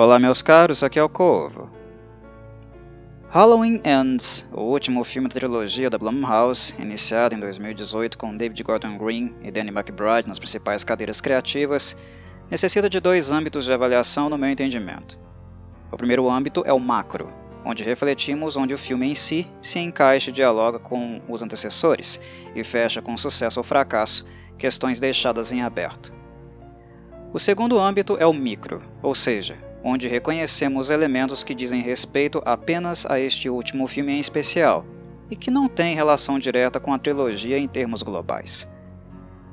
Olá, meus caros, aqui é o Corvo. Halloween Ends, o último filme da trilogia da Blumhouse, iniciado em 2018 com David Gordon Green e Danny McBride nas principais cadeiras criativas, necessita de dois âmbitos de avaliação no meu entendimento. O primeiro âmbito é o macro, onde refletimos onde o filme em si se encaixa e dialoga com os antecessores e fecha com sucesso ou fracasso questões deixadas em aberto. O segundo âmbito é o micro, ou seja, onde reconhecemos elementos que dizem respeito apenas a este último filme em especial e que não têm relação direta com a trilogia em termos globais.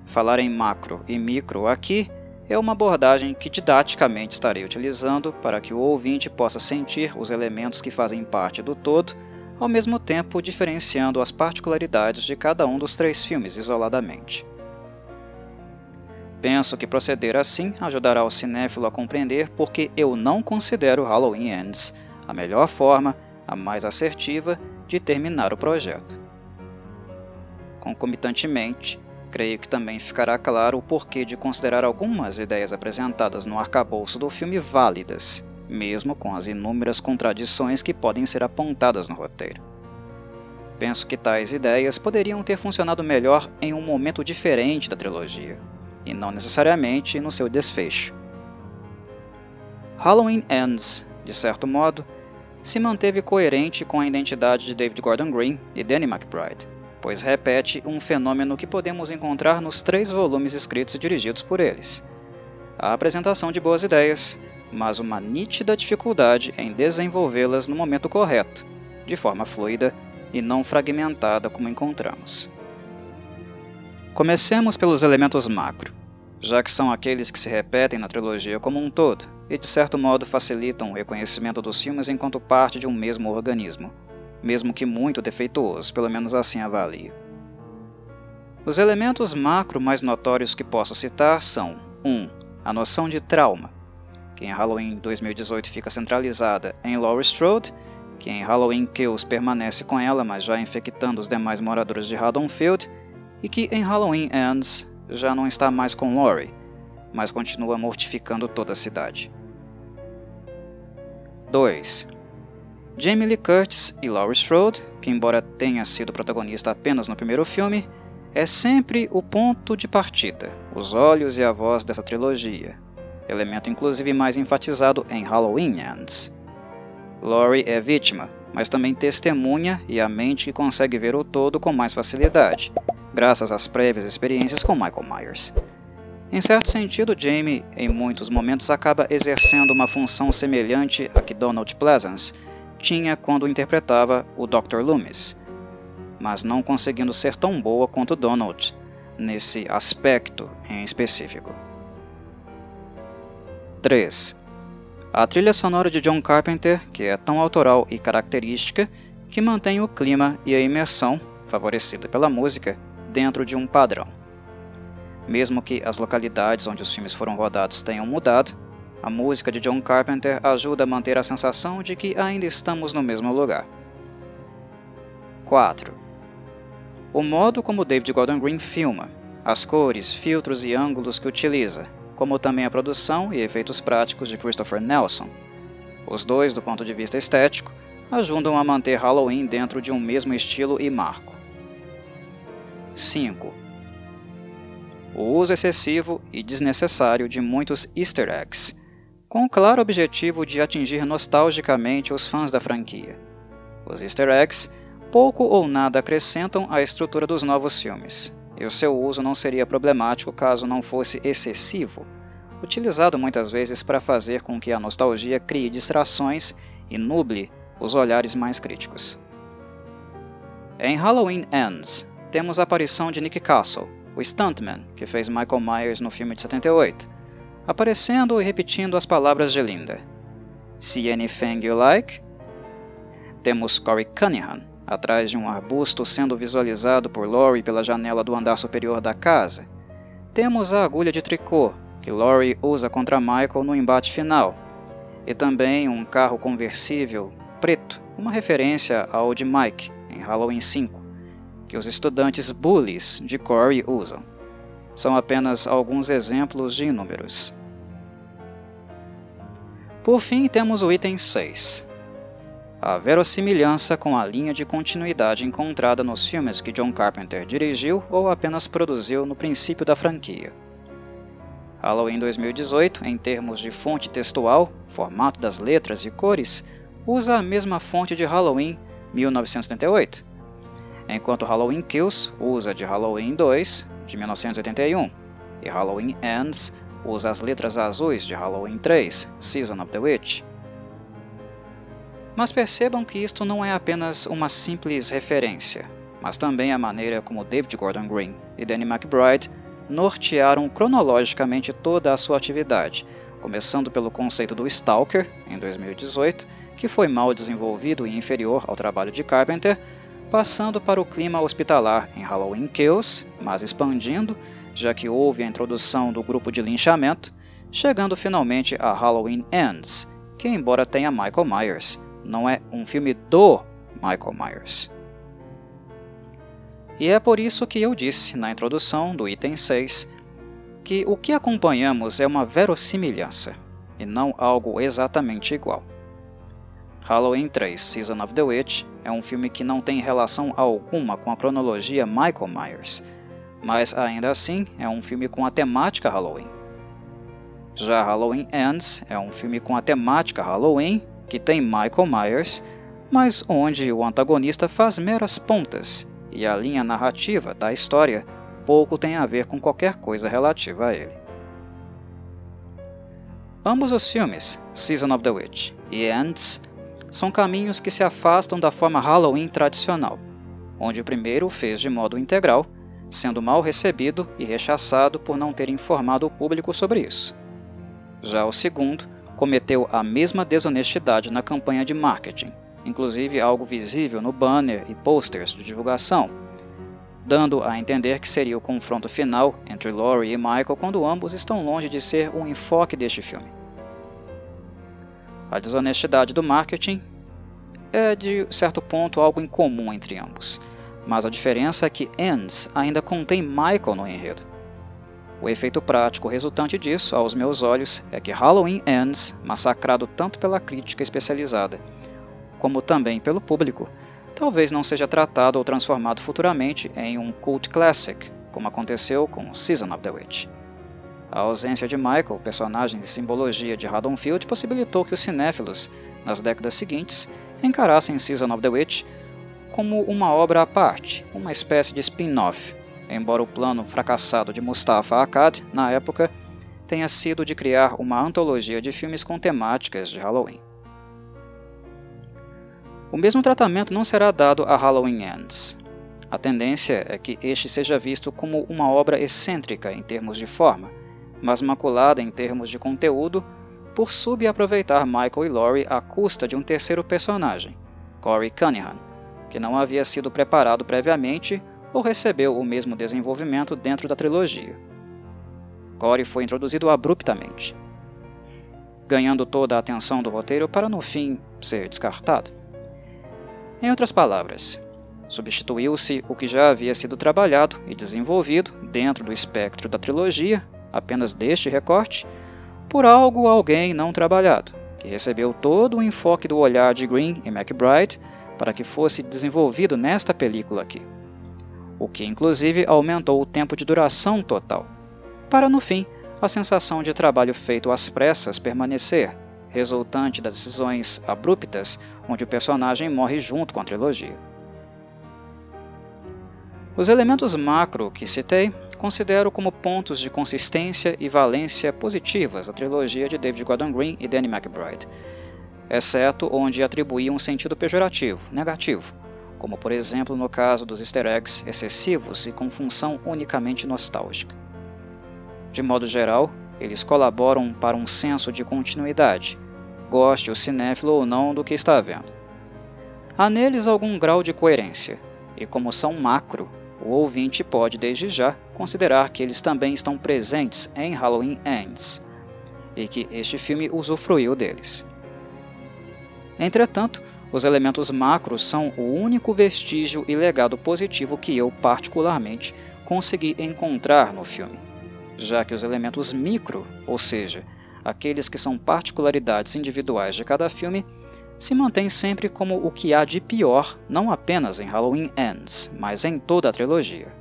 Falar em macro e micro aqui é uma abordagem que didaticamente estarei utilizando para que o ouvinte possa sentir os elementos que fazem parte do todo, ao mesmo tempo diferenciando as particularidades de cada um dos três filmes isoladamente. Penso que proceder assim ajudará o cinéfilo a compreender porque eu não considero Halloween Ends a melhor forma, a mais assertiva, de terminar o projeto. Concomitantemente, creio que também ficará claro o porquê de considerar algumas ideias apresentadas no arcabouço do filme válidas, mesmo com as inúmeras contradições que podem ser apontadas no roteiro. Penso que tais ideias poderiam ter funcionado melhor em um momento diferente da trilogia, e não necessariamente no seu desfecho. Halloween Ends, de certo modo, se manteve coerente com a identidade de David Gordon Green e Danny McBride, pois repete um fenômeno que podemos encontrar nos três volumes escritos e dirigidos por eles. A apresentação de boas ideias, mas uma nítida dificuldade em desenvolvê-las no momento correto, de forma fluida e não fragmentada como encontramos. Comecemos pelos elementos macro, já que são aqueles que se repetem na trilogia como um todo e de certo modo facilitam o reconhecimento dos filmes enquanto parte de um mesmo organismo, mesmo que muito defeituoso, pelo menos assim avalio. Os elementos macro mais notórios que posso citar são 1. Um, a noção de trauma, que em Halloween 2018 fica centralizada em Laurie Strode, que em Halloween Kills permanece com ela, mas já infectando os demais moradores de Haddonfield, e que em Halloween Ends já não está mais com Laurie, mas continua mortificando toda a cidade. 2. Jamie Lee Curtis e Laurie Strode, que embora tenha sido protagonista apenas no primeiro filme, é sempre o ponto de partida, os olhos e a voz dessa trilogia, elemento inclusive mais enfatizado em Halloween Ends. Laurie é vítima, mas também testemunha e a mente que consegue ver o todo com mais facilidade, graças às prévias experiências com Michael Myers. Em certo sentido, Jamie, em muitos momentos, acaba exercendo uma função semelhante à que Donald Pleasance tinha quando interpretava o Dr. Loomis, mas não conseguindo ser tão boa quanto Donald nesse aspecto em específico. 3. A trilha sonora de John Carpenter, que é tão autoral e característica, que mantém o clima e a imersão, favorecida pela música, dentro de um padrão. Mesmo que as localidades onde os filmes foram rodados tenham mudado, a música de John Carpenter ajuda a manter a sensação de que ainda estamos no mesmo lugar. 4. O modo como David Gordon Green filma, as cores, filtros e ângulos que utiliza, como também a produção e efeitos práticos de Christopher Nelson. Os dois, do ponto de vista estético, ajudam a manter Halloween dentro de um mesmo estilo e marco. 5. O uso excessivo e desnecessário de muitos easter eggs, com o claro objetivo de atingir nostalgicamente os fãs da franquia. Os easter eggs pouco ou nada acrescentam à estrutura dos novos filmes, e o seu uso não seria problemático caso não fosse excessivo, utilizado muitas vezes para fazer com que a nostalgia crie distrações e nuble os olhares mais críticos. Em Halloween Ends, temos a aparição de Nick Castle, o stuntman que fez Michael Myers no filme de 78, aparecendo e repetindo as palavras de Linda. See anything you like? Temos Corey Cunningham, atrás de um arbusto sendo visualizado por Laurie pela janela do andar superior da casa. Temos a agulha de tricô, que Laurie usa contra Michael no embate final, e também um carro conversível preto, uma referência ao de Mike em Halloween 5 que os estudantes bullies de Corey usam. São apenas alguns exemplos de inúmeros. Por fim, temos o item 6. A verossimilhança com a linha de continuidade encontrada nos filmes que John Carpenter dirigiu ou apenas produziu no princípio da franquia. Halloween 2018, em termos de fonte textual, formato das letras e cores, usa a mesma fonte de Halloween 1978, enquanto Halloween Kills usa de Halloween 2 de 1981 e Halloween Ends usa as letras azuis de Halloween 3, Season of the Witch. Mas percebam que isto não é apenas uma simples referência, mas também a maneira como David Gordon Green e Danny McBride nortearam cronologicamente toda a sua atividade, começando pelo conceito do Stalker, em 2018, que foi mal desenvolvido e inferior ao trabalho de Carpenter, passando para o clima hospitalar em Halloween Kills, mas expandindo, já que houve a introdução do grupo de linchamento, chegando finalmente a Halloween Ends, que, embora tenha Michael Myers, não é um filme do Michael Myers. E é por isso que eu disse na introdução do item 6 que o que acompanhamos é uma verossimilhança e não algo exatamente igual. Halloween 3 Season of the Witch é um filme que não tem relação alguma com a cronologia Michael Myers, mas ainda assim é um filme com a temática Halloween. Já Halloween Ends é um filme com a temática Halloween, que tem Michael Myers, mas onde o antagonista faz meras pontas e a linha narrativa da história pouco tem a ver com qualquer coisa relativa a ele. Ambos os filmes, Season of the Witch e Ends, são caminhos que se afastam da forma Halloween tradicional, onde o primeiro fez de modo integral, sendo mal recebido e rechaçado por não ter informado o público sobre isso. Já o segundo cometeu a mesma desonestidade na campanha de marketing, inclusive algo visível no banner e posters de divulgação, dando a entender que seria o confronto final entre Laurie e Michael quando ambos estão longe de ser o um enfoque deste filme. A desonestidade do marketing é, de certo ponto, algo incomum entre ambos, mas a diferença é que Ends ainda contém Michael no enredo. O efeito prático resultante disso, aos meus olhos, é que Halloween Ends, massacrado tanto pela crítica especializada como também pelo público, talvez não seja tratado ou transformado futuramente em um cult classic, como aconteceu com Season of the Witch. A ausência de Michael, personagem de simbologia de Haddonfield, possibilitou que os cinéfilos, nas décadas seguintes, encarassem Season of the Witch como uma obra à parte, uma espécie de spin-off, embora o plano fracassado de Mustafa Akkad, na época, tenha sido de criar uma antologia de filmes com temáticas de Halloween. O mesmo tratamento não será dado a Halloween Ends. A tendência é que este seja visto como uma obra excêntrica em termos de forma, mas maculada em termos de conteúdo por subaproveitar Michael e Laurie à custa de um terceiro personagem, Corey Cunningham, que não havia sido preparado previamente ou recebeu o mesmo desenvolvimento dentro da trilogia. Corey foi introduzido abruptamente, ganhando toda a atenção do roteiro para no fim ser descartado. Em outras palavras, substituiu-se o que já havia sido trabalhado e desenvolvido dentro do espectro da trilogia, apenas deste recorte, por algo ou alguém não trabalhado, que recebeu todo o enfoque do olhar de Green e McBride para que fosse desenvolvido nesta película aqui, o que inclusive aumentou o tempo de duração total, para no fim a sensação de trabalho feito às pressas permanecer, resultante das decisões abruptas onde o personagem morre junto com a trilogia. Os elementos macro que citei considero como pontos de consistência e valência positivas da trilogia de David Gordon Green e Danny McBride, exceto onde atribuí um sentido pejorativo, negativo, como por exemplo no caso dos easter eggs excessivos e com função unicamente nostálgica. De modo geral, eles colaboram para um senso de continuidade, goste o cinéfilo ou não do que está vendo. Há neles algum grau de coerência, e como são macro, o ouvinte pode desde já considerar que eles também estão presentes em Halloween Ends, e que este filme usufruiu deles. Entretanto, os elementos macros são o único vestígio e legado positivo que eu, particularmente, consegui encontrar no filme, já que os elementos micro, ou seja, aqueles que são particularidades individuais de cada filme, se mantém sempre como o que há de pior não apenas em Halloween Ends, mas em toda a trilogia.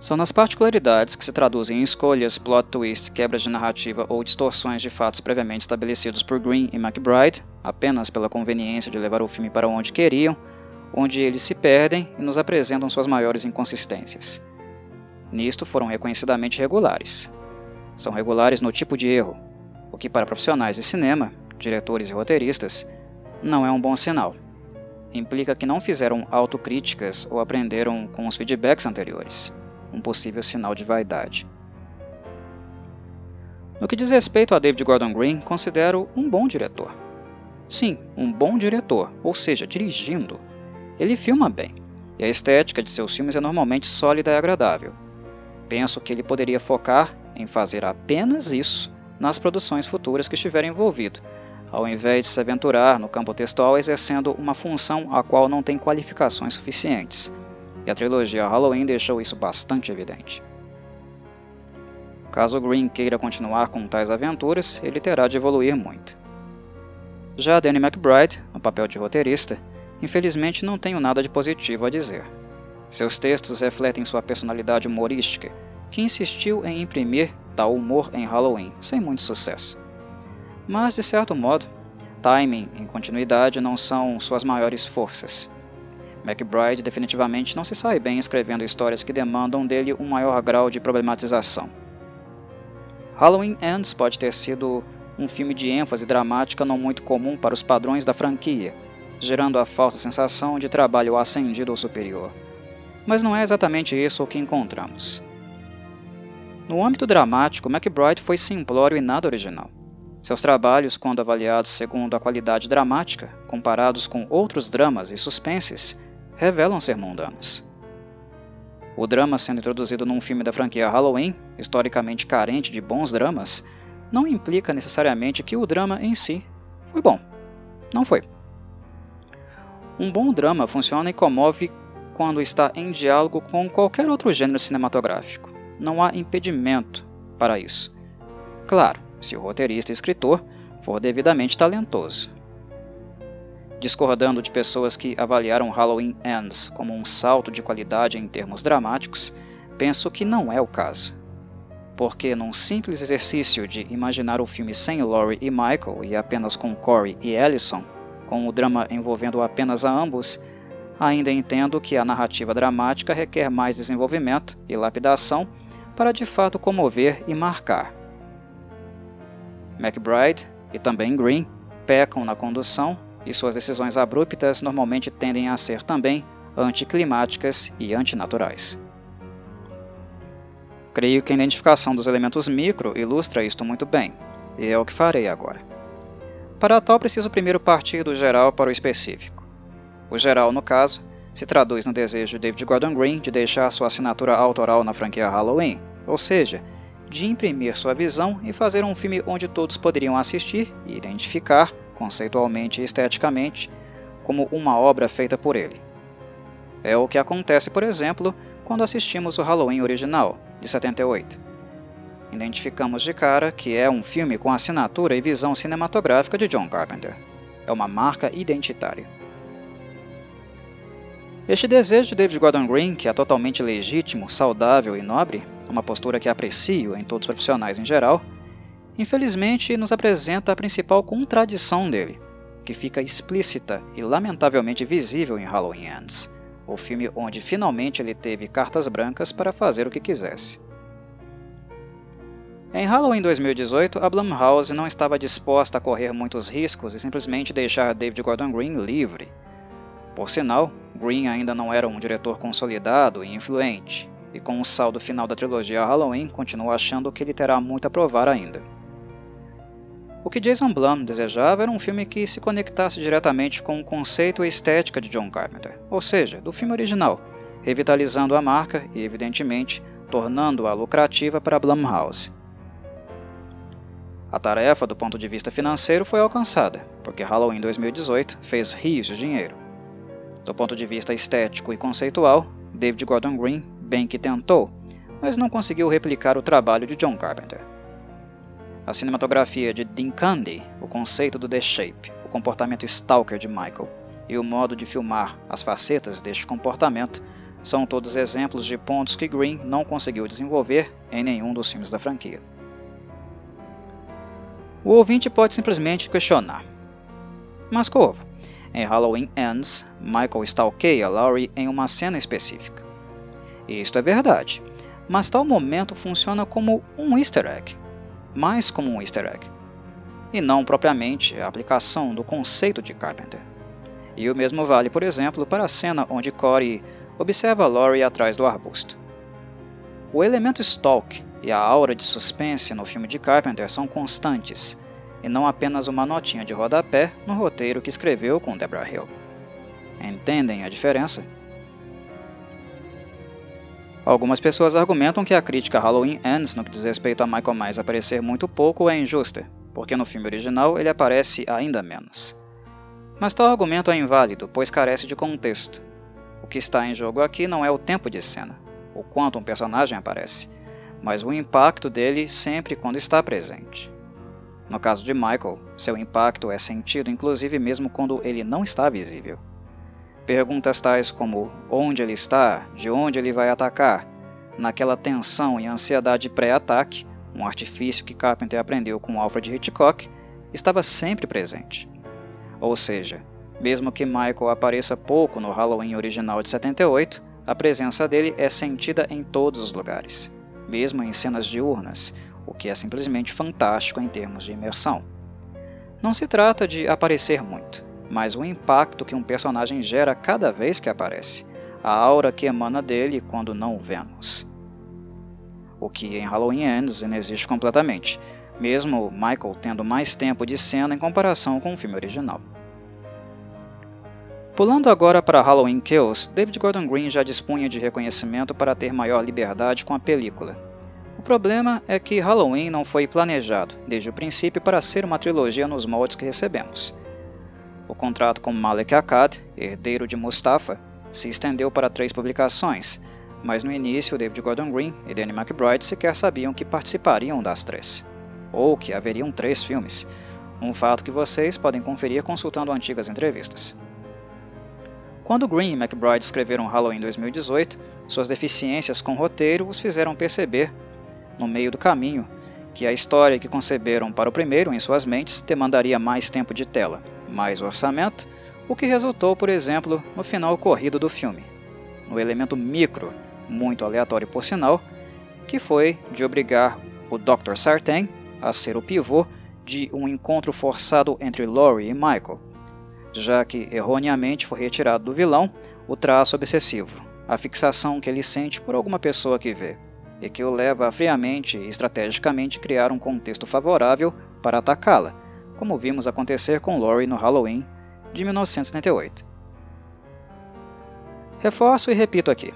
São nas particularidades que se traduzem em escolhas, plot twists, quebras de narrativa ou distorções de fatos previamente estabelecidos por Green e McBride, apenas pela conveniência de levar o filme para onde queriam, onde eles se perdem e nos apresentam suas maiores inconsistências. Nisto foram reconhecidamente regulares. São regulares no tipo de erro, o que para profissionais de cinema, diretores e roteiristas, não é um bom sinal. Implica que não fizeram autocríticas ou aprenderam com os feedbacks anteriores um possível sinal de vaidade. No que diz respeito a David Gordon Green, considero um bom diretor. Sim, um bom diretor, ou seja, dirigindo. Ele filma bem, e a estética de seus filmes é normalmente sólida e agradável. Penso que ele poderia focar em fazer apenas isso nas produções futuras que estiver envolvido, ao invés de se aventurar no campo textual exercendo uma função a qual não tem qualificações suficientes, e a trilogia Halloween deixou isso bastante evidente. Caso Green queira continuar com tais aventuras, ele terá de evoluir muito. Já Danny McBride, no papel de roteirista, infelizmente não tenho nada de positivo a dizer. Seus textos refletem sua personalidade humorística, que insistiu em imprimir tal humor em Halloween, sem muito sucesso. Mas, de certo modo, timing e continuidade não são suas maiores forças, McBride definitivamente não se sai bem escrevendo histórias que demandam dele um maior grau de problematização. Halloween Ends pode ter sido um filme de ênfase dramática não muito comum para os padrões da franquia, gerando a falsa sensação de trabalho ascendido ou superior. Mas não é exatamente isso o que encontramos. No âmbito dramático, McBride foi simplório e nada original. Seus trabalhos, quando avaliados segundo a qualidade dramática, comparados com outros dramas e suspenses, revelam ser mundanos. O drama sendo introduzido num filme da franquia Halloween, historicamente carente de bons dramas, não implica necessariamente que o drama em si foi bom. Não foi. Um bom drama funciona e comove quando está em diálogo com qualquer outro gênero cinematográfico. Não há impedimento para isso. Claro, se o roteirista e escritor for devidamente talentoso discordando de pessoas que avaliaram Halloween Ends como um salto de qualidade em termos dramáticos, penso que não é o caso. Porque num simples exercício de imaginar o filme sem Laurie e Michael e apenas com Corey e Allison, com o drama envolvendo apenas a ambos, ainda entendo que a narrativa dramática requer mais desenvolvimento e lapidação para de fato comover e marcar. McBride e também Green pecam na condução e suas decisões abruptas normalmente tendem a ser também anticlimáticas e antinaturais. Creio que a identificação dos elementos micro ilustra isto muito bem, e é o que farei agora. Para tal, preciso primeiro partir do geral para o específico. O geral, no caso, se traduz no desejo de David Gordon Green de deixar sua assinatura autoral na franquia Halloween, ou seja, de imprimir sua visão e fazer um filme onde todos poderiam assistir e identificar conceitualmente e esteticamente, como uma obra feita por ele. É o que acontece, por exemplo, quando assistimos o Halloween original, de 78. Identificamos de cara que é um filme com assinatura e visão cinematográfica de John Carpenter. É uma marca identitária. Este desejo de David Gordon Green, que é totalmente legítimo, saudável e nobre, uma postura que aprecio em todos os profissionais em geral, infelizmente nos apresenta a principal contradição dele, que fica explícita e lamentavelmente visível em Halloween Ends, o filme onde finalmente ele teve cartas brancas para fazer o que quisesse. Em Halloween 2018, a Blumhouse não estava disposta a correr muitos riscos e simplesmente deixar David Gordon Green livre. Por sinal, Green ainda não era um diretor consolidado e influente, e com o saldo final da trilogia Halloween, continua achando que ele terá muito a provar ainda. O que Jason Blum desejava era um filme que se conectasse diretamente com o conceito e estética de John Carpenter, ou seja, do filme original, revitalizando a marca e, evidentemente, tornando-a lucrativa para Blumhouse. A tarefa, do ponto de vista financeiro, foi alcançada, porque Halloween 2018 fez rios de dinheiro. Do ponto de vista estético e conceitual, David Gordon Green bem que tentou, mas não conseguiu replicar o trabalho de John Carpenter. a cinematografia de Dean Candy, o conceito do The Shape, o comportamento stalker de Michael e o modo de filmar as facetas deste comportamento são todos exemplos de pontos que Green não conseguiu desenvolver em nenhum dos filmes da franquia. O ouvinte pode simplesmente questionar. Mas Corvo, em Halloween Ends, Michael stalkeia Laurie em uma cena específica. Isto é verdade, mas tal momento funciona como um easter egg, mais como um easter egg, e não propriamente a aplicação do conceito de Carpenter. E o mesmo vale, por exemplo, para a cena onde Corey observa Laurie atrás do arbusto. O elemento stalk e a aura de suspense no filme de Carpenter são constantes, e não apenas uma notinha de rodapé no roteiro que escreveu com Deborah Hill. Entendem a diferença? Algumas pessoas argumentam que a crítica Halloween Ends no que diz respeito a Michael Myers aparecer muito pouco é injusta, porque no filme original ele aparece ainda menos. Mas tal argumento é inválido, pois carece de contexto. O que está em jogo aqui não é o tempo de cena, o quanto um personagem aparece, mas o impacto dele sempre quando está presente. No caso de Michael, seu impacto é sentido inclusive mesmo quando ele não está visível. Perguntas tais como onde ele está, de onde ele vai atacar, naquela tensão e ansiedade pré-ataque, um artifício que Carpenter aprendeu com Alfred Hitchcock, estava sempre presente. Ou seja, mesmo que Michael apareça pouco no Halloween original de 78, a presença dele é sentida em todos os lugares, mesmo em cenas diurnas, o que é simplesmente fantástico em termos de imersão. Não se trata de aparecer muito, mas o impacto que um personagem gera cada vez que aparece, a aura que emana dele quando não o vemos. O que em Halloween Ends inexiste completamente, mesmo Michael tendo mais tempo de cena em comparação com o filme original. Pulando agora para Halloween Kills, David Gordon Green já dispunha de reconhecimento para ter maior liberdade com a película, o problema é que Halloween não foi planejado, desde o princípio, para ser uma trilogia nos moldes que recebemos. O contrato com Malek Akkad, herdeiro de Mustafa, se estendeu para três publicações, mas no início David Gordon Green e Danny McBride sequer sabiam que participariam das três, ou que haveriam três filmes, um fato que vocês podem conferir consultando antigas entrevistas. Quando Green e McBride escreveram Halloween 2018, suas deficiências com roteiro os fizeram perceber no meio do caminho, que a história que conceberam para o primeiro em suas mentes demandaria mais tempo de tela, mais orçamento, o que resultou, por exemplo, no final corrido do filme, no elemento micro, muito aleatório por sinal, que foi de obrigar o Dr. Sartain a ser o pivô de um encontro forçado entre Laurie e Michael, já que erroneamente foi retirado do vilão o traço obsessivo, a fixação que ele sente por alguma pessoa que vê e que o leva a friamente e estrategicamente criar um contexto favorável para atacá-la, como vimos acontecer com Laurie no Halloween de 1978. Reforço e repito aqui.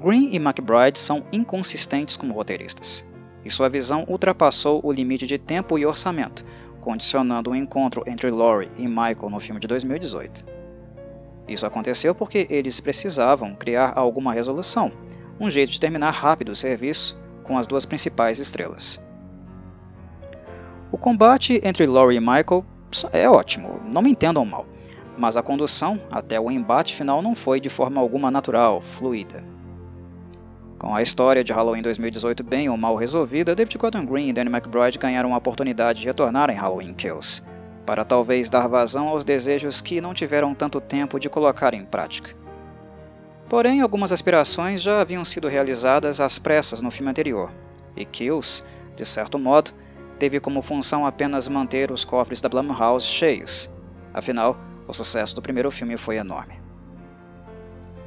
Green e McBride são inconsistentes como roteiristas, e sua visão ultrapassou o limite de tempo e orçamento, condicionando o um encontro entre Laurie e Michael no filme de 2018. Isso aconteceu porque eles precisavam criar alguma resolução, um jeito de terminar rápido o serviço com as duas principais estrelas. O combate entre Laurie e Michael é ótimo, não me entendam mal, mas a condução até o embate final não foi de forma alguma natural, fluida. Com a história de Halloween 2018 bem ou mal resolvida, David Gordon Green e Danny McBride ganharam a oportunidade de retornar em Halloween Kills, para talvez dar vazão aos desejos que não tiveram tanto tempo de colocar em prática. Porém, algumas aspirações já haviam sido realizadas às pressas no filme anterior, e Kills, de certo modo, teve como função apenas manter os cofres da Blumhouse cheios. Afinal, o sucesso do primeiro filme foi enorme.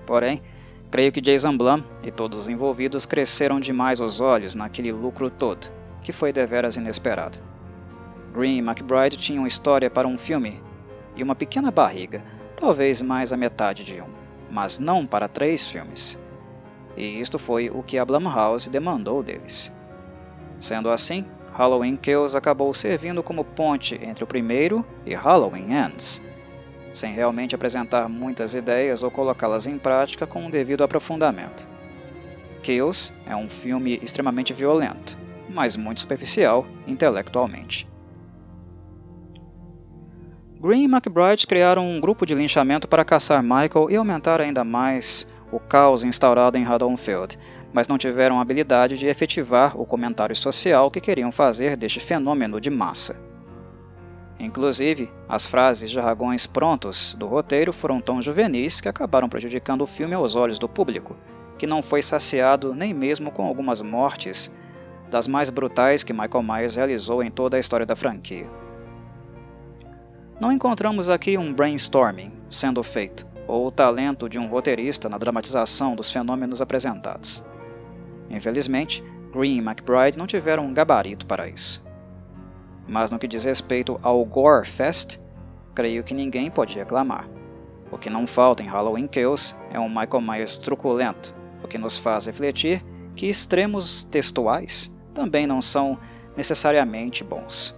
Porém, creio que Jason Blum e todos os envolvidos cresceram demais os olhos naquele lucro todo, que foi deveras inesperado. Green e McBride tinham história para um filme e uma pequena barriga, talvez mais a metade de um mas não para três filmes. E isto foi o que a Blumhouse demandou deles. Sendo assim, Halloween Kills acabou servindo como ponte entre o primeiro e Halloween Ends, sem realmente apresentar muitas ideias ou colocá-las em prática com o devido aprofundamento. Kills é um filme extremamente violento, mas muito superficial intelectualmente. Green e McBride criaram um grupo de linchamento para caçar Michael e aumentar ainda mais o caos instaurado em Haddonfield, mas não tiveram a habilidade de efetivar o comentário social que queriam fazer deste fenômeno de massa. Inclusive, as frases jargões prontos do roteiro foram tão juvenis que acabaram prejudicando o filme aos olhos do público, que não foi saciado nem mesmo com algumas mortes das mais brutais que Michael Myers realizou em toda a história da franquia. Não encontramos aqui um brainstorming sendo feito, ou o talento de um roteirista na dramatização dos fenômenos apresentados. Infelizmente, Green e McBride não tiveram um gabarito para isso. Mas no que diz respeito ao Gore Fest, creio que ninguém pode reclamar. O que não falta em Halloween Kills é um Michael Myers truculento, o que nos faz refletir que extremos textuais também não são necessariamente bons.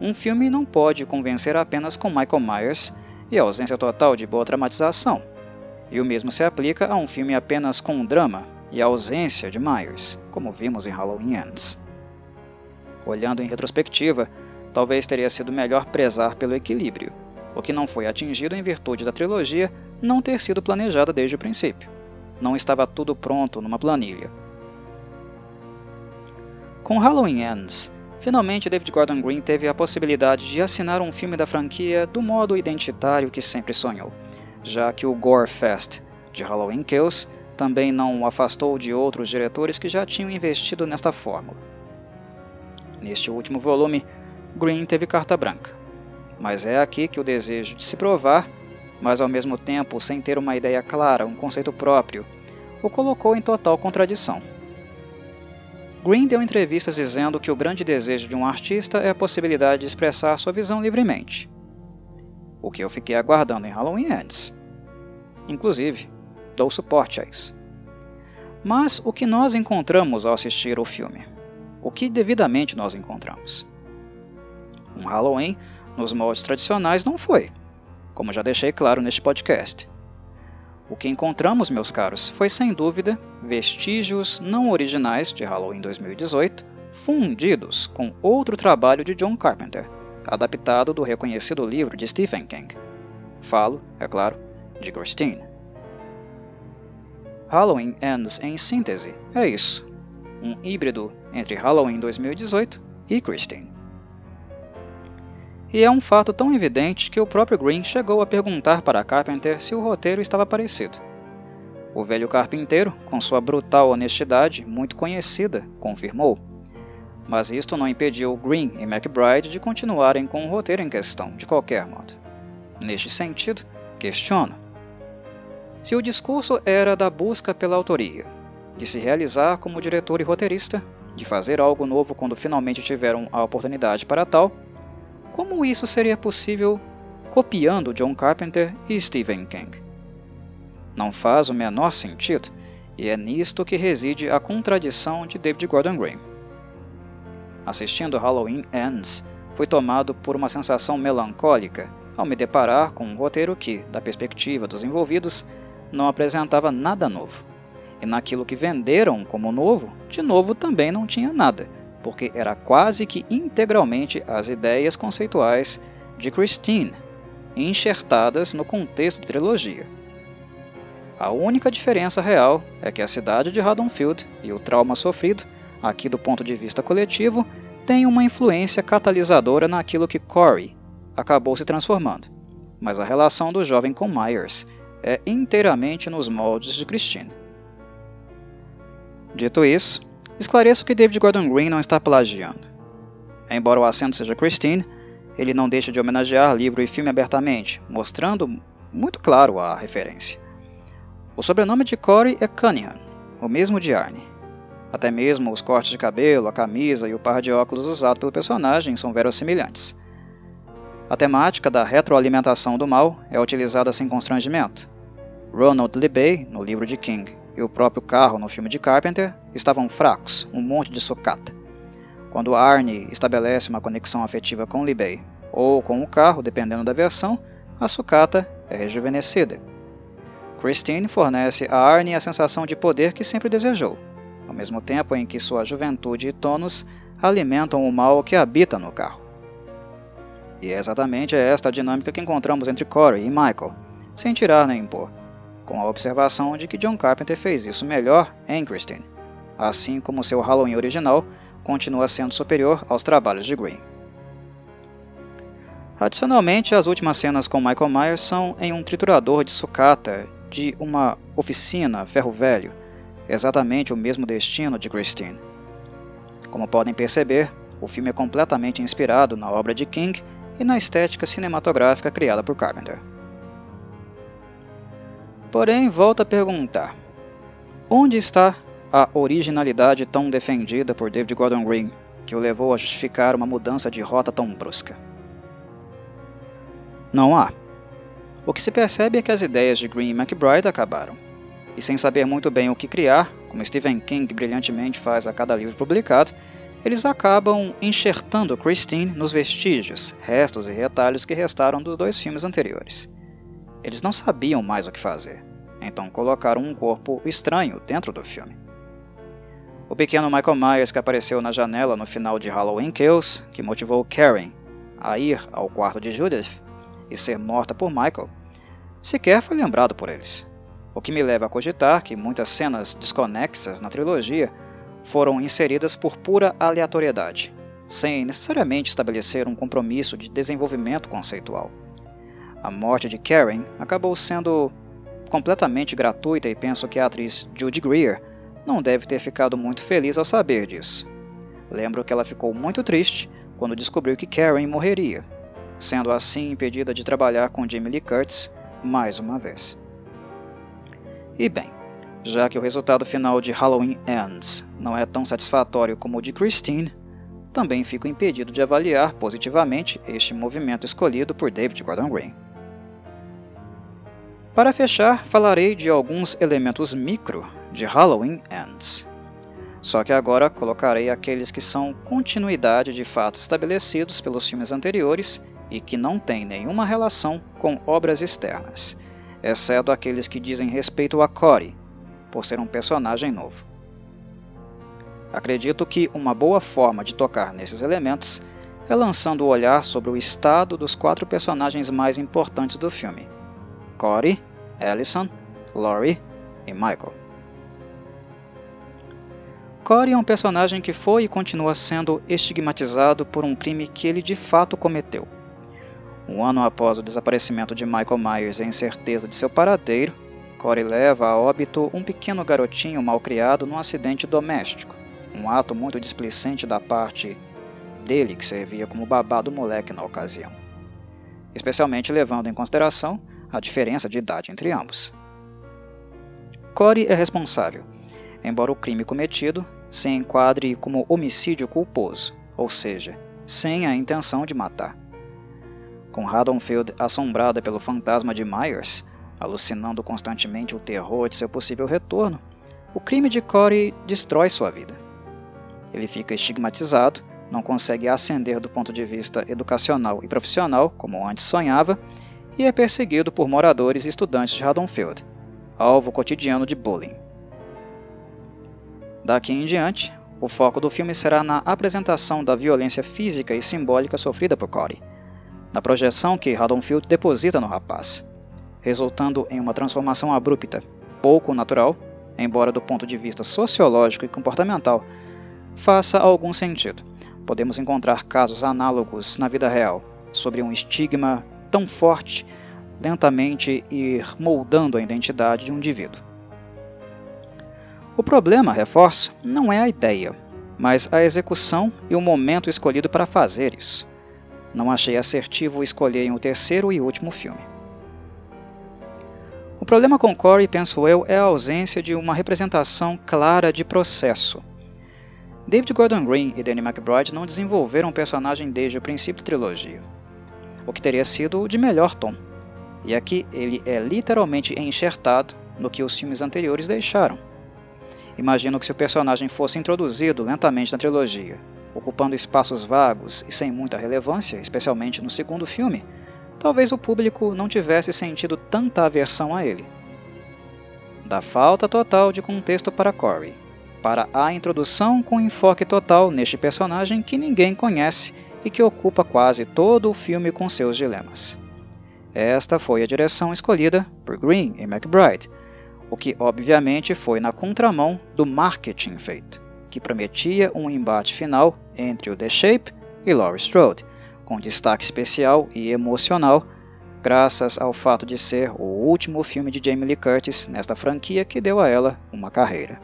Um filme não pode convencer apenas com Michael Myers e a ausência total de boa dramatização, e o mesmo se aplica a um filme apenas com drama e a ausência de Myers, como vimos em Halloween Ends. Olhando em retrospectiva, talvez teria sido melhor prezar pelo equilíbrio, o que não foi atingido em virtude da trilogia não ter sido planejada desde o princípio. Não estava tudo pronto numa planilha. Com Halloween Ends, Finalmente, David Gordon Green teve a possibilidade de assinar um filme da franquia do modo identitário que sempre sonhou, já que o Gore Fest de Halloween Kills também não o afastou de outros diretores que já tinham investido nesta fórmula. Neste último volume, Green teve carta branca, mas é aqui que o desejo de se provar, mas ao mesmo tempo sem ter uma ideia clara, um conceito próprio, o colocou em total contradição. Green deu entrevistas dizendo que o grande desejo de um artista é a possibilidade de expressar sua visão livremente. O que eu fiquei aguardando em Halloween Ends. Inclusive, dou suporte a isso. Mas o que nós encontramos ao assistir o filme? O que devidamente nós encontramos? Um Halloween nos moldes tradicionais não foi, como já deixei claro neste podcast. O que encontramos, meus caros, foi sem dúvida vestígios não originais de Halloween 2018, fundidos com outro trabalho de John Carpenter, adaptado do reconhecido livro de Stephen King. Falo, é claro, de Christine. Halloween Ends em síntese é isso: um híbrido entre Halloween 2018 e Christine. E é um fato tão evidente que o próprio Green chegou a perguntar para Carpenter se o roteiro estava parecido. O velho carpinteiro, com sua brutal honestidade muito conhecida, confirmou. Mas isto não impediu Green e McBride de continuarem com o roteiro em questão, de qualquer modo. Neste sentido, questiono. Se o discurso era da busca pela autoria, de se realizar como diretor e roteirista, de fazer algo novo quando finalmente tiveram a oportunidade para tal, como isso seria possível copiando John Carpenter e Stephen King? Não faz o menor sentido, e é nisto que reside a contradição de David Gordon Green. Assistindo Halloween Ends, fui tomado por uma sensação melancólica ao me deparar com um roteiro que, da perspectiva dos envolvidos, não apresentava nada novo. E naquilo que venderam como novo, de novo também não tinha nada, porque era quase que integralmente as ideias conceituais de Christine, enxertadas no contexto da trilogia. A única diferença real é que a cidade de Haddonfield e o trauma sofrido, aqui do ponto de vista coletivo, têm uma influência catalisadora naquilo que Corey acabou se transformando, mas a relação do jovem com Myers é inteiramente nos moldes de Christine. Dito isso, Esclareço que David Gordon Green não está plagiando. Embora o acento seja Christine, ele não deixa de homenagear livro e filme abertamente, mostrando muito claro a referência. O sobrenome de Corey é Cunningham, o mesmo de Arnie. Até mesmo os cortes de cabelo, a camisa e o par de óculos usado pelo personagem são verossimilhantes. A temática da retroalimentação do mal é utilizada sem constrangimento. Ronald Lebey, no livro de King, e o próprio carro no filme de Carpenter estavam fracos, um monte de sucata. Quando Arnie estabelece uma conexão afetiva com Libey ou com o carro, dependendo da versão, a sucata é rejuvenescida. Christine fornece a Arnie a sensação de poder que sempre desejou, ao mesmo tempo em que sua juventude e tônus alimentam o mal que habita no carro. E é exatamente esta dinâmica que encontramos entre Corey e Michael, sem tirar nem impor, com a observação de que John Carpenter fez isso melhor em Christine, assim como seu Halloween original continua sendo superior aos trabalhos de Green. Adicionalmente, as últimas cenas com Michael Myers são em um triturador de sucata de uma oficina ferro velho, exatamente o mesmo destino de Christine. Como podem perceber, o filme é completamente inspirado na obra de King e na estética cinematográfica criada por Carpenter. Porém, volta a perguntar: onde está a originalidade tão defendida por David Gordon Green, que o levou a justificar uma mudança de rota tão brusca? Não há. O que se percebe é que as ideias de Green e McBride acabaram. E sem saber muito bem o que criar, como Stephen King brilhantemente faz a cada livro publicado, eles acabam enxertando Christine nos vestígios, restos e retalhos que restaram dos dois filmes anteriores. Eles não sabiam mais o que fazer, então colocaram um corpo estranho dentro do filme. O pequeno Michael Myers que apareceu na janela no final de Halloween Kills, que motivou Karen a ir ao quarto de Judith, e ser morta por Michael, sequer foi lembrado por eles. O que me leva a cogitar que muitas cenas desconexas na trilogia foram inseridas por pura aleatoriedade, sem necessariamente estabelecer um compromisso de desenvolvimento conceitual. A morte de Karen acabou sendo completamente gratuita e penso que a atriz Judy Greer não deve ter ficado muito feliz ao saber disso. Lembro que ela ficou muito triste quando descobriu que Karen morreria, sendo assim impedida de trabalhar com Jamie Lee Curtis mais uma vez. E bem, já que o resultado final de Halloween Ends não é tão satisfatório como o de Christine, também fico impedido de avaliar positivamente este movimento escolhido por David Gordon Green. Para fechar, falarei de alguns elementos micro de Halloween Ends. Só que agora colocarei aqueles que são continuidade de fatos estabelecidos pelos filmes anteriores e que não têm nenhuma relação com obras externas, exceto aqueles que dizem respeito a Cory, por ser um personagem novo. Acredito que uma boa forma de tocar nesses elementos é lançando o olhar sobre o estado dos quatro personagens mais importantes do filme: Cory, Allison, Laurie e Michael. Cory é um personagem que foi e continua sendo estigmatizado por um crime que ele de fato cometeu. Um ano após o desaparecimento de Michael Myers e a incerteza de seu paradeiro, Corey leva a óbito um pequeno garotinho mal criado num acidente doméstico, um ato muito displicente da parte dele que servia como babá do moleque na ocasião, especialmente levando em consideração a diferença de idade entre ambos. Corey é responsável, embora o crime cometido se enquadre como homicídio culposo, ou seja, sem a intenção de matar com Haddonfield assombrada pelo fantasma de Myers, alucinando constantemente o terror de seu possível retorno, o crime de Corey destrói sua vida. Ele fica estigmatizado, não consegue ascender do ponto de vista educacional e profissional, como antes sonhava, e é perseguido por moradores e estudantes de Haddonfield, alvo cotidiano de bullying. Daqui em diante, o foco do filme será na apresentação da violência física e simbólica sofrida por Corey, na projeção que Haddonfield deposita no rapaz, resultando em uma transformação abrupta, pouco natural, embora do ponto de vista sociológico e comportamental faça algum sentido. Podemos encontrar casos análogos na vida real, sobre um estigma tão forte, lentamente ir moldando a identidade de um indivíduo. O problema, reforço, não é a ideia, mas a execução e o momento escolhido para fazer isso não achei assertivo escolher o terceiro e último filme. O problema com Corey, penso eu, é a ausência de uma representação clara de processo. David Gordon Green e Danny McBride não desenvolveram o personagem desde o princípio da trilogia, o que teria sido de melhor tom. E aqui ele é literalmente enxertado no que os filmes anteriores deixaram. Imagino que se o personagem fosse introduzido lentamente na trilogia ocupando espaços vagos e sem muita relevância, especialmente no segundo filme, talvez o público não tivesse sentido tanta aversão a ele. Da falta total de contexto para Corey, para a introdução com enfoque total neste personagem que ninguém conhece e que ocupa quase todo o filme com seus dilemas. Esta foi a direção escolhida por Green e McBride, o que obviamente foi na contramão do marketing feito, que prometia um embate final entre o The Shape e Laurie Strode, com destaque especial e emocional, graças ao fato de ser o último filme de Jamie Lee Curtis nesta franquia que deu a ela uma carreira.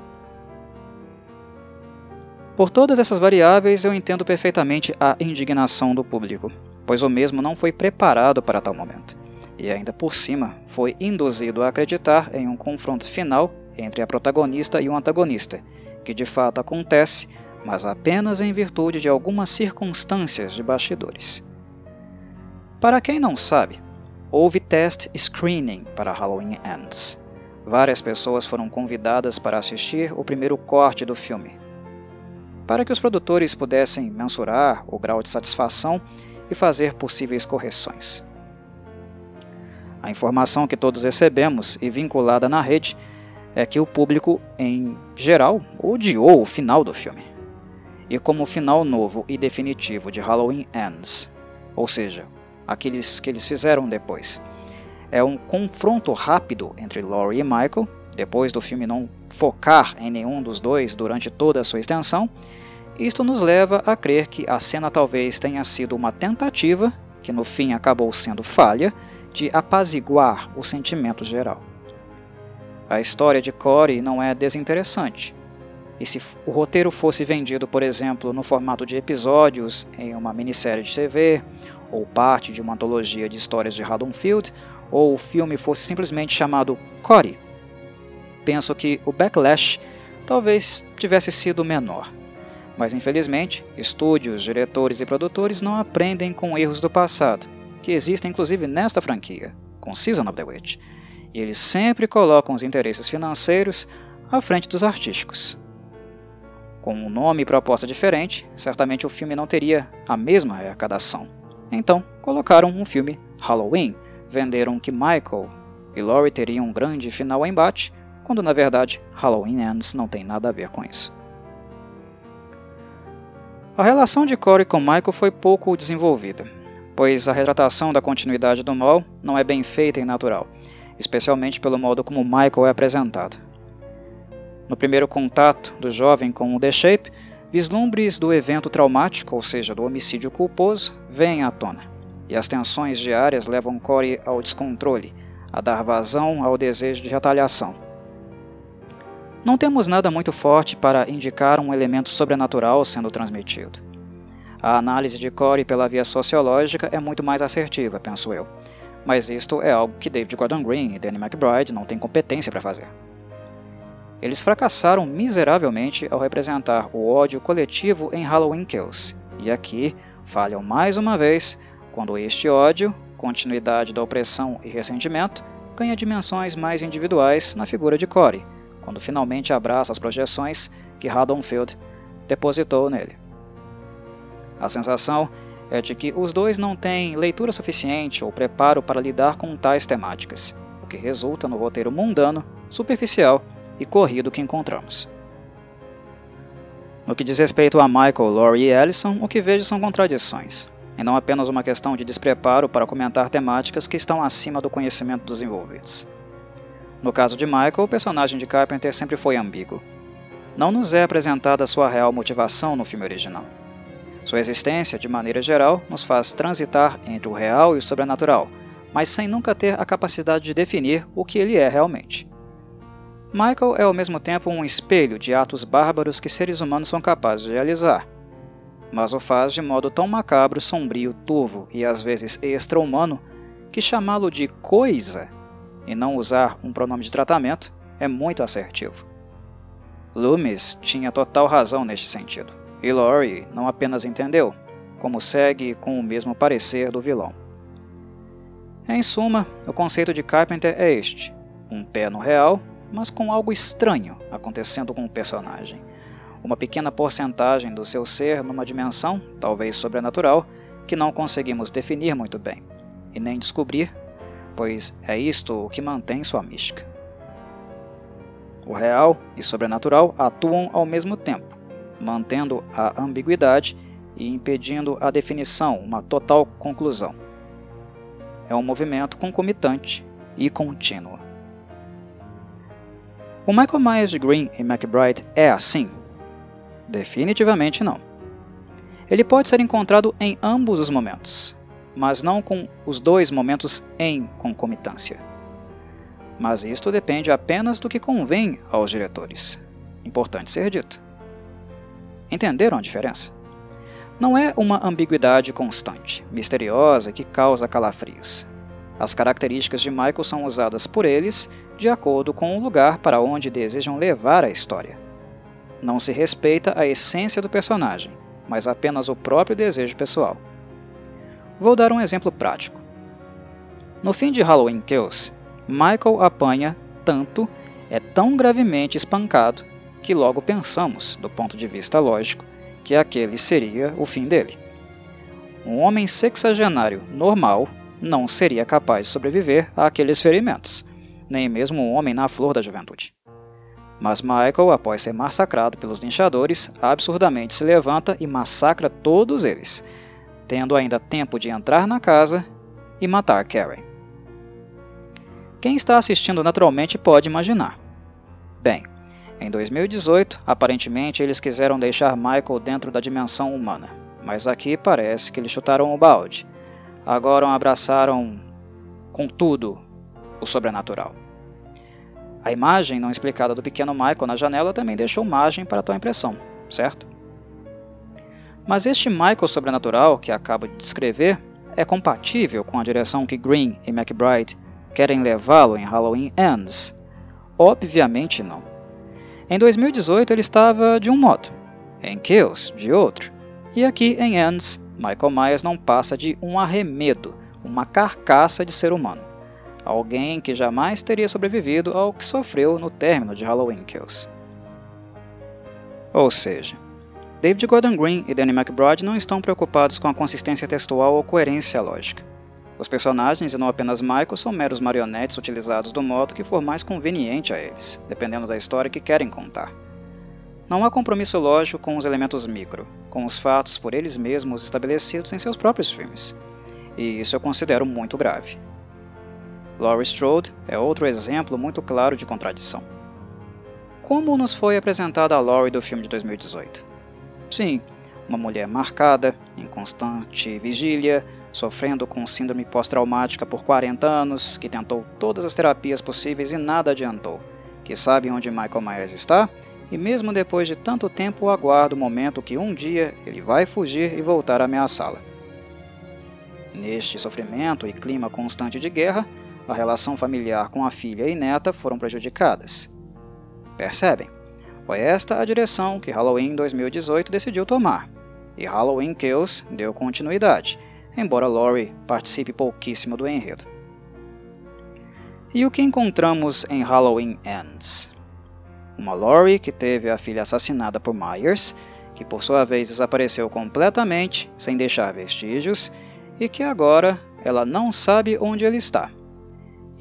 Por todas essas variáveis, eu entendo perfeitamente a indignação do público, pois o mesmo não foi preparado para tal momento, e ainda por cima foi induzido a acreditar em um confronto final entre a protagonista e o antagonista, que de fato acontece mas apenas em virtude de algumas circunstâncias de bastidores. Para quem não sabe, houve test screening para Halloween Ends. Várias pessoas foram convidadas para assistir o primeiro corte do filme, para que os produtores pudessem mensurar o grau de satisfação e fazer possíveis correções. A informação que todos recebemos e vinculada na rede é que o público, em geral, odiou o final do filme e como final novo e definitivo de Halloween Ends, ou seja, aqueles que eles fizeram depois. É um confronto rápido entre Laurie e Michael, depois do filme não focar em nenhum dos dois durante toda a sua extensão. Isto nos leva a crer que a cena talvez tenha sido uma tentativa, que no fim acabou sendo falha, de apaziguar o sentimento geral. A história de Corey não é desinteressante. E se o roteiro fosse vendido, por exemplo, no formato de episódios em uma minissérie de TV, ou parte de uma antologia de histórias de Haddonfield, ou o filme fosse simplesmente chamado Cory, penso que o backlash talvez tivesse sido menor. Mas infelizmente, estúdios, diretores e produtores não aprendem com erros do passado, que existem inclusive nesta franquia, com Season of the Witch, e eles sempre colocam os interesses financeiros à frente dos artísticos. Com um nome e proposta diferente, certamente o filme não teria a mesma arrecadação. Então, colocaram um filme Halloween, venderam que Michael e Laurie teriam um grande final embate, quando na verdade Halloween Ends não tem nada a ver com isso. A relação de Corey com Michael foi pouco desenvolvida, pois a retratação da continuidade do mal não é bem feita e natural, especialmente pelo modo como Michael é apresentado. No primeiro contato do jovem com o The Shape, vislumbres do evento traumático, ou seja, do homicídio culposo, vêm à tona, e as tensões diárias levam Corey ao descontrole, a dar vazão ao desejo de retaliação. Não temos nada muito forte para indicar um elemento sobrenatural sendo transmitido. A análise de Corey pela via sociológica é muito mais assertiva, penso eu, mas isto é algo que David Gordon Green e Danny McBride não têm competência para fazer. Eles fracassaram miseravelmente ao representar o ódio coletivo em Halloween Kills, e aqui falham mais uma vez quando este ódio, continuidade da opressão e ressentimento, ganha dimensões mais individuais na figura de Corey, quando finalmente abraça as projeções que Haddonfield depositou nele. A sensação é de que os dois não têm leitura suficiente ou preparo para lidar com tais temáticas, o que resulta no roteiro mundano, superficial e corrido que encontramos. No que diz respeito a Michael, Laurie e Allison, o que vejo são contradições, e não apenas uma questão de despreparo para comentar temáticas que estão acima do conhecimento dos envolvidos. No caso de Michael, o personagem de Carpenter sempre foi ambíguo. Não nos é apresentada sua real motivação no filme original. Sua existência, de maneira geral, nos faz transitar entre o real e o sobrenatural, mas sem nunca ter a capacidade de definir o que ele é realmente. Michael é ao mesmo tempo um espelho de atos bárbaros que seres humanos são capazes de realizar, mas o faz de modo tão macabro, sombrio, turvo e às vezes extra-humano que chamá-lo de coisa e não usar um pronome de tratamento é muito assertivo. Loomis tinha total razão neste sentido, e Laurie não apenas entendeu, como segue com o mesmo parecer do vilão. Em suma, o conceito de Carpenter é este: um pé no real mas com algo estranho acontecendo com o personagem. Uma pequena porcentagem do seu ser numa dimensão, talvez sobrenatural, que não conseguimos definir muito bem, e nem descobrir, pois é isto o que mantém sua mística. O real e sobrenatural atuam ao mesmo tempo, mantendo a ambiguidade e impedindo a definição, uma total conclusão. É um movimento concomitante e contínuo. O Michael Myers de Green e McBride é assim? Definitivamente não. Ele pode ser encontrado em ambos os momentos, mas não com os dois momentos em concomitância. Mas isto depende apenas do que convém aos diretores. Importante ser dito. Entenderam a diferença? Não é uma ambiguidade constante, misteriosa que causa calafrios. As características de Michael são usadas por eles de acordo com o lugar para onde desejam levar a história. Não se respeita a essência do personagem, mas apenas o próprio desejo pessoal. Vou dar um exemplo prático. No fim de Halloween Kills, Michael apanha tanto, é tão gravemente espancado, que logo pensamos, do ponto de vista lógico, que aquele seria o fim dele. Um homem sexagenário normal não seria capaz de sobreviver àqueles ferimentos, nem mesmo um homem na flor da juventude. Mas Michael, após ser massacrado pelos linchadores, absurdamente se levanta e massacra todos eles, tendo ainda tempo de entrar na casa e matar Karen. Quem está assistindo naturalmente pode imaginar. Bem, em 2018, aparentemente eles quiseram deixar Michael dentro da dimensão humana, mas aqui parece que eles chutaram o balde. Agora abraçaram com tudo o sobrenatural. A imagem não explicada do pequeno Michael na janela também deixou margem para tal impressão, certo? Mas este Michael sobrenatural que acabo de descrever é compatível com a direção que Green e McBride querem levá-lo em Halloween Ends? Obviamente não. Em 2018 ele estava de um modo, em Kills de outro, e aqui em Ends, Michael Myers não passa de um arremedo, uma carcaça de ser humano alguém que jamais teria sobrevivido ao que sofreu no término de Halloween Kills. Ou seja, David Gordon Green e Danny McBride não estão preocupados com a consistência textual ou coerência lógica. Os personagens, e não apenas Michael, são meros marionetes utilizados do modo que for mais conveniente a eles, dependendo da história que querem contar. Não há compromisso lógico com os elementos micro, com os fatos por eles mesmos estabelecidos em seus próprios filmes, e isso eu considero muito grave. Laurie Strode é outro exemplo muito claro de contradição. Como nos foi apresentada a Laurie do filme de 2018? Sim, uma mulher marcada, em constante vigília, sofrendo com síndrome pós-traumática por 40 anos, que tentou todas as terapias possíveis e nada adiantou, que sabe onde Michael Myers está e mesmo depois de tanto tempo aguarda o momento que um dia ele vai fugir e voltar a ameaçá-la. Neste sofrimento e clima constante de guerra, a relação familiar com a filha e neta foram prejudicadas. Percebem? Foi esta a direção que Halloween 2018 decidiu tomar, e Halloween Kills deu continuidade, embora Laurie participe pouquíssimo do enredo. E o que encontramos em Halloween Ends? Uma Laurie que teve a filha assassinada por Myers, que por sua vez desapareceu completamente, sem deixar vestígios, e que agora ela não sabe onde ele está.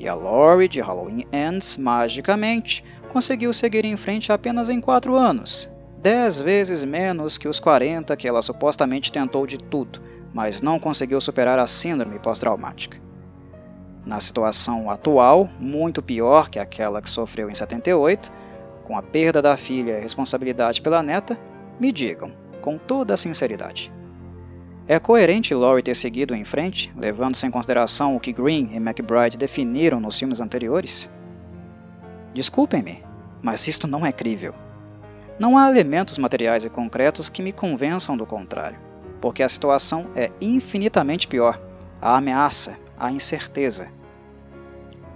E a Laurie de Halloween Ends, magicamente, conseguiu seguir em frente apenas em 4 anos, 10 vezes menos que os 40 que ela supostamente tentou de tudo, mas não conseguiu superar a síndrome pós-traumática. Na situação atual, muito pior que aquela que sofreu em 78, com a perda da filha e a responsabilidade pela neta, me digam, com toda a sinceridade, é coerente Laurie ter seguido em frente, levando-se em consideração o que Green e McBride definiram nos filmes anteriores? Desculpem-me, mas isto não é crível. Não há elementos materiais e concretos que me convençam do contrário, porque a situação é infinitamente pior. A ameaça, a incerteza.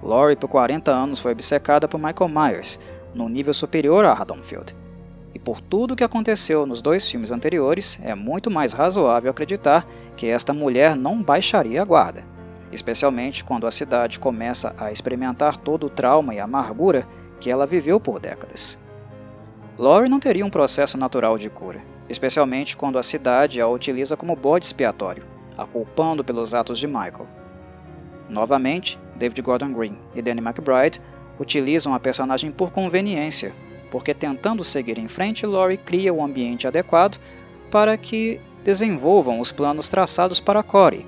Laurie, por 40 anos, foi obcecada por Michael Myers, num nível superior a Haddonfield e por tudo o que aconteceu nos dois filmes anteriores, é muito mais razoável acreditar que esta mulher não baixaria a guarda, especialmente quando a cidade começa a experimentar todo o trauma e amargura que ela viveu por décadas. Laurie não teria um processo natural de cura, especialmente quando a cidade a utiliza como bode expiatório, a culpando pelos atos de Michael. Novamente, David Gordon Green e Danny McBride utilizam a personagem por conveniência, porque tentando seguir em frente, Laurie cria o ambiente adequado para que desenvolvam os planos traçados para Corey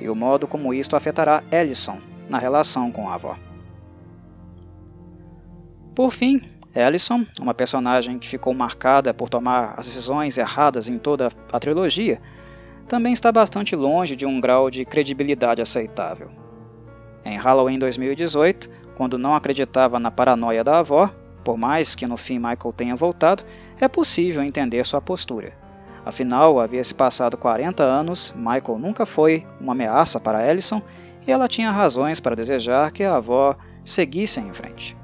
e o modo como isto afetará Ellison na relação com a avó. Por fim, Ellison, uma personagem que ficou marcada por tomar as decisões erradas em toda a trilogia, também está bastante longe de um grau de credibilidade aceitável. Em Halloween 2018, quando não acreditava na paranoia da avó, por mais que no fim Michael tenha voltado, é possível entender sua postura. Afinal, havia se passado 40 anos, Michael nunca foi uma ameaça para Ellison e ela tinha razões para desejar que a avó seguisse em frente.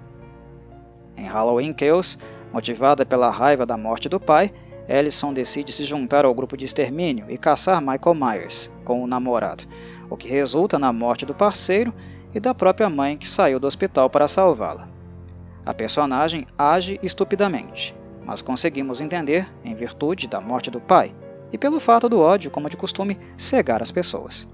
Em Halloween Chaos, motivada pela raiva da morte do pai, Ellison decide se juntar ao grupo de extermínio e caçar Michael Myers com o namorado, o que resulta na morte do parceiro e da própria mãe que saiu do hospital para salvá-la. A personagem age estupidamente, mas conseguimos entender em virtude da morte do pai e pelo fato do ódio, como de costume, cegar as pessoas.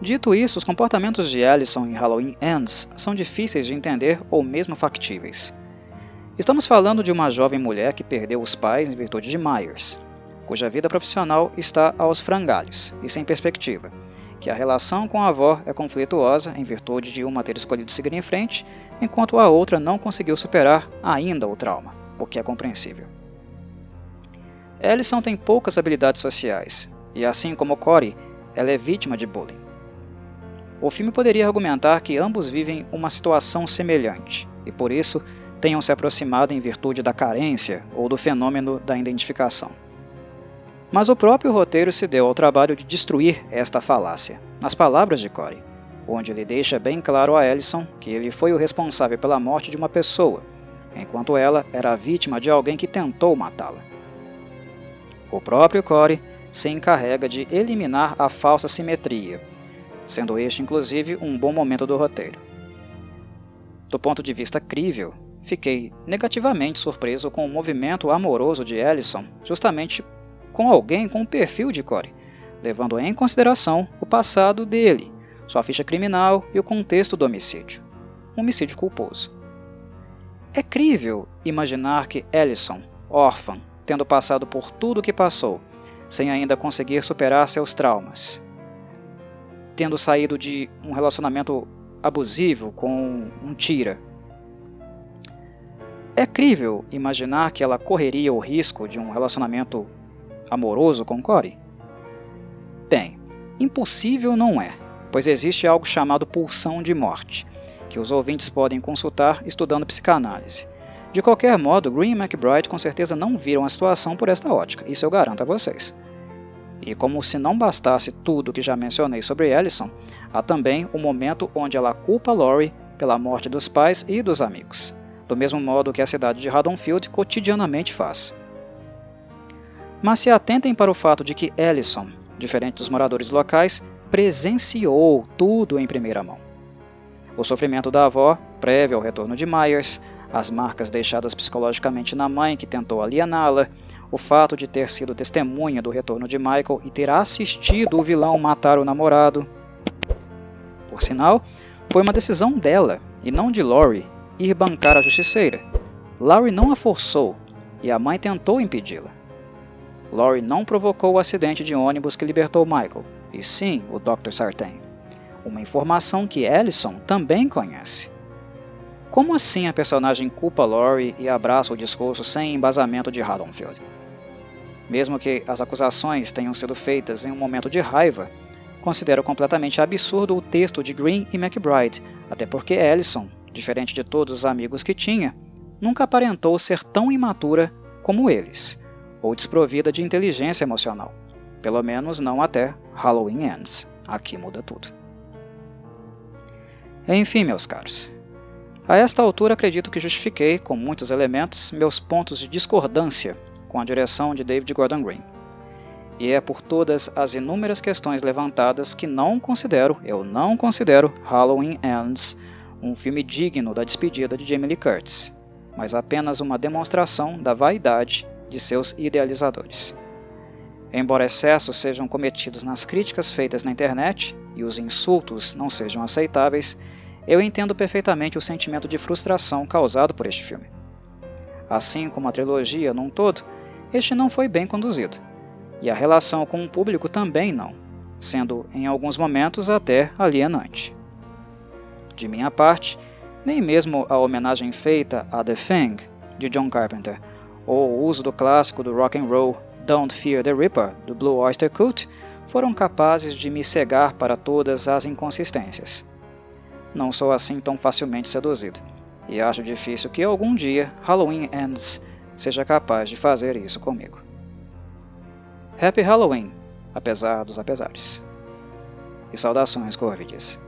Dito isso, os comportamentos de Allison em Halloween Ends são difíceis de entender ou mesmo factíveis. Estamos falando de uma jovem mulher que perdeu os pais em virtude de Myers, cuja vida profissional está aos frangalhos e sem perspectiva, que a relação com a avó é conflituosa em virtude de uma ter escolhido seguir em frente, enquanto a outra não conseguiu superar ainda o trauma, o que é compreensível. Ellison tem poucas habilidades sociais, e assim como Corey, ela é vítima de bullying. O filme poderia argumentar que ambos vivem uma situação semelhante, e por isso tenham se aproximado em virtude da carência ou do fenômeno da identificação. Mas o próprio roteiro se deu ao trabalho de destruir esta falácia, nas palavras de Corey, onde ele deixa bem claro a Ellison que ele foi o responsável pela morte de uma pessoa, enquanto ela era a vítima de alguém que tentou matá-la. O próprio Corey se encarrega de eliminar a falsa simetria, sendo este inclusive um bom momento do roteiro. Do ponto de vista crível, fiquei negativamente surpreso com o movimento amoroso de Ellison, justamente com alguém com o perfil de Corey, levando em consideração o passado dele, sua ficha criminal e o contexto do homicídio. Um homicídio culposo. É crível imaginar que Ellison, órfã, tendo passado por tudo o que passou, sem ainda conseguir superar seus traumas, tendo saído de um relacionamento abusivo com um tira. É crível imaginar que ela correria o risco de um relacionamento amoroso com Corey? Bem, impossível não é, pois existe algo chamado pulsão de morte, que os ouvintes podem consultar estudando psicanálise. De qualquer modo, Green e McBride com certeza não viram a situação por esta ótica, isso eu garanto a vocês. E como se não bastasse tudo que já mencionei sobre Ellison, há também o momento onde ela culpa Laurie pela morte dos pais e dos amigos, do mesmo modo que a cidade de Haddonfield cotidianamente faz. Mas se atentem para o fato de que Ellison, diferente dos moradores locais, presenciou tudo em primeira mão. O sofrimento da avó, prévio ao retorno de Myers, as marcas deixadas psicologicamente na mãe que tentou aliená-la, o fato de ter sido testemunha do retorno de Michael e ter assistido o vilão matar o namorado. Por sinal, foi uma decisão dela, e não de Laurie, ir bancar a justiceira. Laurie não a forçou, e a mãe tentou impedi-la. Laurie não provocou o acidente de ônibus que libertou Michael, e sim o Dr. Sartain. Uma informação que Ellison também conhece. Como assim a personagem culpa Laurie e abraça o discurso sem embasamento de Haddonfield? Mesmo que as acusações tenham sido feitas em um momento de raiva, considero completamente absurdo o texto de Green e McBride, até porque Ellison, diferente de todos os amigos que tinha, nunca aparentou ser tão imatura como eles ou desprovida de inteligência emocional. Pelo menos não até Halloween Ends. Aqui muda tudo. Enfim, meus caros. A esta altura acredito que justifiquei, com muitos elementos, meus pontos de discordância com a direção de David Gordon Green. E é por todas as inúmeras questões levantadas que não considero, eu não considero Halloween Ends um filme digno da despedida de Jamie Lee Curtis, mas apenas uma demonstração da vaidade de seus idealizadores. Embora excessos sejam cometidos nas críticas feitas na internet e os insultos não sejam aceitáveis, eu entendo perfeitamente o sentimento de frustração causado por este filme. Assim como a trilogia num todo, este não foi bem conduzido, e a relação com o público também não, sendo em alguns momentos até alienante. De minha parte, nem mesmo a homenagem feita a The Thing, de John Carpenter, ou o uso do clássico do rock and roll Don't Fear the Reaper, do Blue Oyster Cult, foram capazes de me cegar para todas as inconsistências. Não sou assim tão facilmente seduzido, e acho difícil que algum dia Halloween Ends seja capaz de fazer isso comigo. Happy Halloween, apesar dos apesares. E saudações, Corvides.